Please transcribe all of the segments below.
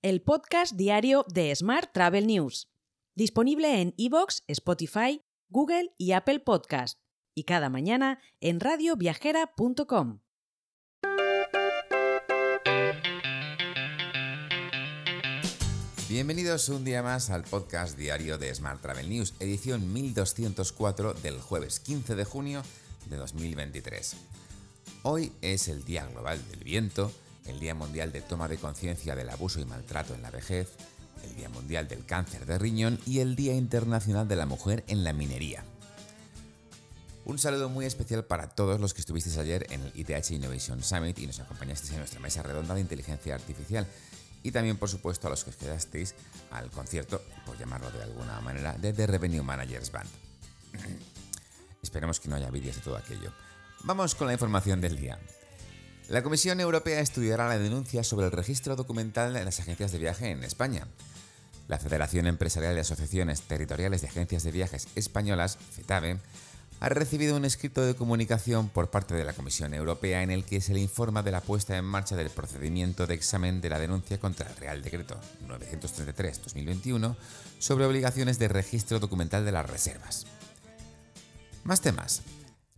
el podcast diario de Smart Travel News, disponible en iVoox, Spotify, Google y Apple Podcast, y cada mañana en radioviajera.com. Bienvenidos un día más al podcast diario de Smart Travel News, edición 1204 del jueves 15 de junio de 2023. Hoy es el Día Global del Viento, el Día Mundial de Toma de Conciencia del Abuso y Maltrato en la Vejez, el Día Mundial del Cáncer de Riñón y el Día Internacional de la Mujer en la Minería. Un saludo muy especial para todos los que estuvisteis ayer en el ITH Innovation Summit y nos acompañasteis en nuestra mesa redonda de inteligencia artificial y también por supuesto a los que os quedasteis al concierto, por llamarlo de alguna manera, de The Revenue Managers Band. Esperemos que no haya vídeos de todo aquello. Vamos con la información del día. La Comisión Europea estudiará la denuncia sobre el registro documental en las agencias de viaje en España. La Federación Empresarial de Asociaciones Territoriales de Agencias de Viajes Españolas, FETAVE, ha recibido un escrito de comunicación por parte de la Comisión Europea en el que se le informa de la puesta en marcha del procedimiento de examen de la denuncia contra el Real Decreto 933-2021 sobre obligaciones de registro documental de las reservas. Más temas.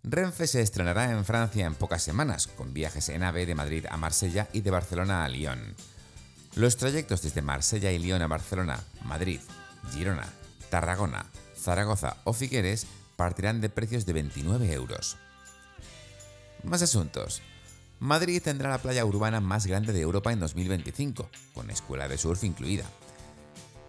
Renfe se estrenará en Francia en pocas semanas, con viajes en AVE de Madrid a Marsella y de Barcelona a Lyon. Los trayectos desde Marsella y Lyon a Barcelona, Madrid, Girona, Tarragona, Zaragoza o Figueres partirán de precios de 29 euros. Más asuntos. Madrid tendrá la playa urbana más grande de Europa en 2025, con escuela de surf incluida.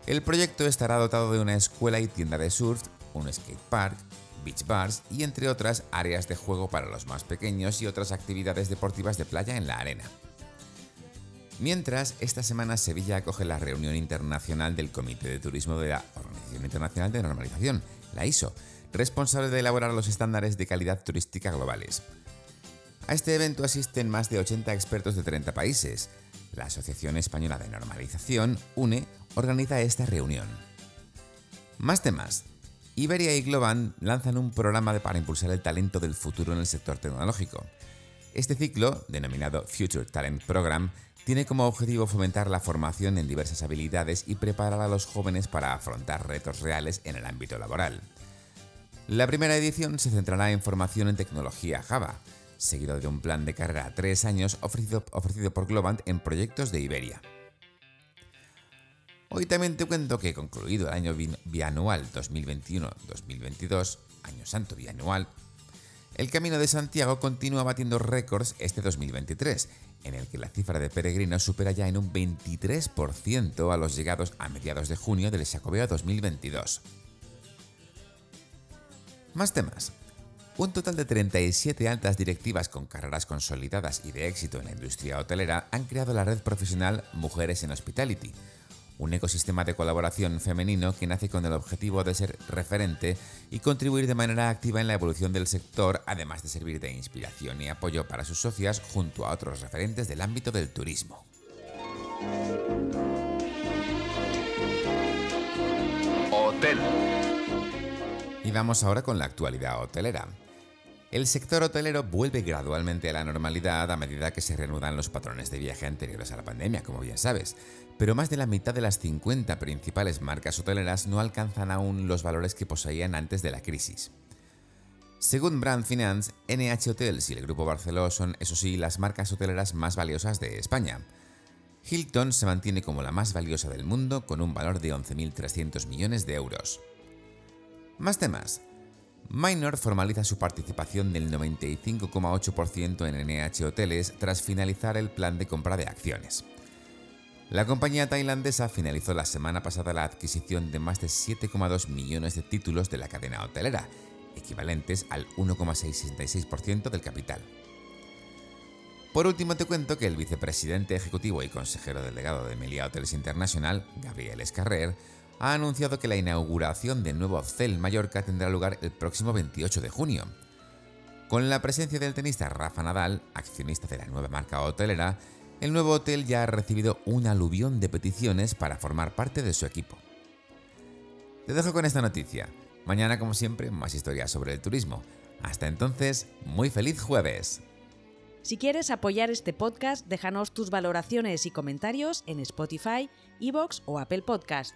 El proyecto estará dotado de una escuela y tienda de surf, un skate park, beach bars y entre otras áreas de juego para los más pequeños y otras actividades deportivas de playa en la arena. Mientras, esta semana Sevilla acoge la reunión internacional del Comité de Turismo de la Organización Internacional de Normalización, la ISO, responsable de elaborar los estándares de calidad turística globales. A este evento asisten más de 80 expertos de 30 países. La Asociación Española de Normalización, UNE, organiza esta reunión. Más temas. Iberia y Globan lanzan un programa para impulsar el talento del futuro en el sector tecnológico. Este ciclo, denominado Future Talent Program, tiene como objetivo fomentar la formación en diversas habilidades y preparar a los jóvenes para afrontar retos reales en el ámbito laboral. La primera edición se centrará en formación en tecnología Java, seguido de un plan de carrera a tres años ofrecido, ofrecido por Globant en proyectos de Iberia. Hoy también te cuento que concluido el año bianual 2021-2022, año santo bianual, el Camino de Santiago continúa batiendo récords este 2023, en el que la cifra de peregrinos supera ya en un 23% a los llegados a mediados de junio del Xacobeo 2022. Más temas. Un total de 37 altas directivas con carreras consolidadas y de éxito en la industria hotelera han creado la red profesional Mujeres en Hospitality, un ecosistema de colaboración femenino que nace con el objetivo de ser referente y contribuir de manera activa en la evolución del sector, además de servir de inspiración y apoyo para sus socias junto a otros referentes del ámbito del turismo. Hotel. Y vamos ahora con la actualidad hotelera. El sector hotelero vuelve gradualmente a la normalidad a medida que se reanudan los patrones de viaje anteriores a la pandemia, como bien sabes, pero más de la mitad de las 50 principales marcas hoteleras no alcanzan aún los valores que poseían antes de la crisis. Según Brand Finance, NH Hotels y el Grupo Barceló son, eso sí, las marcas hoteleras más valiosas de España. Hilton se mantiene como la más valiosa del mundo con un valor de 11.300 millones de euros. Más temas. Minor formaliza su participación del 95,8% en NH Hoteles tras finalizar el plan de compra de acciones. La compañía tailandesa finalizó la semana pasada la adquisición de más de 7,2 millones de títulos de la cadena hotelera, equivalentes al 1,66% del capital. Por último te cuento que el vicepresidente ejecutivo y consejero delegado de Melia Hotels International, Gabriel Escarrer, ha anunciado que la inauguración del nuevo Hotel Mallorca tendrá lugar el próximo 28 de junio. Con la presencia del tenista Rafa Nadal, accionista de la nueva marca hotelera, el nuevo hotel ya ha recibido un aluvión de peticiones para formar parte de su equipo. Te dejo con esta noticia. Mañana, como siempre, más historias sobre el turismo. Hasta entonces, muy feliz jueves. Si quieres apoyar este podcast, déjanos tus valoraciones y comentarios en Spotify, Evox o Apple Podcast.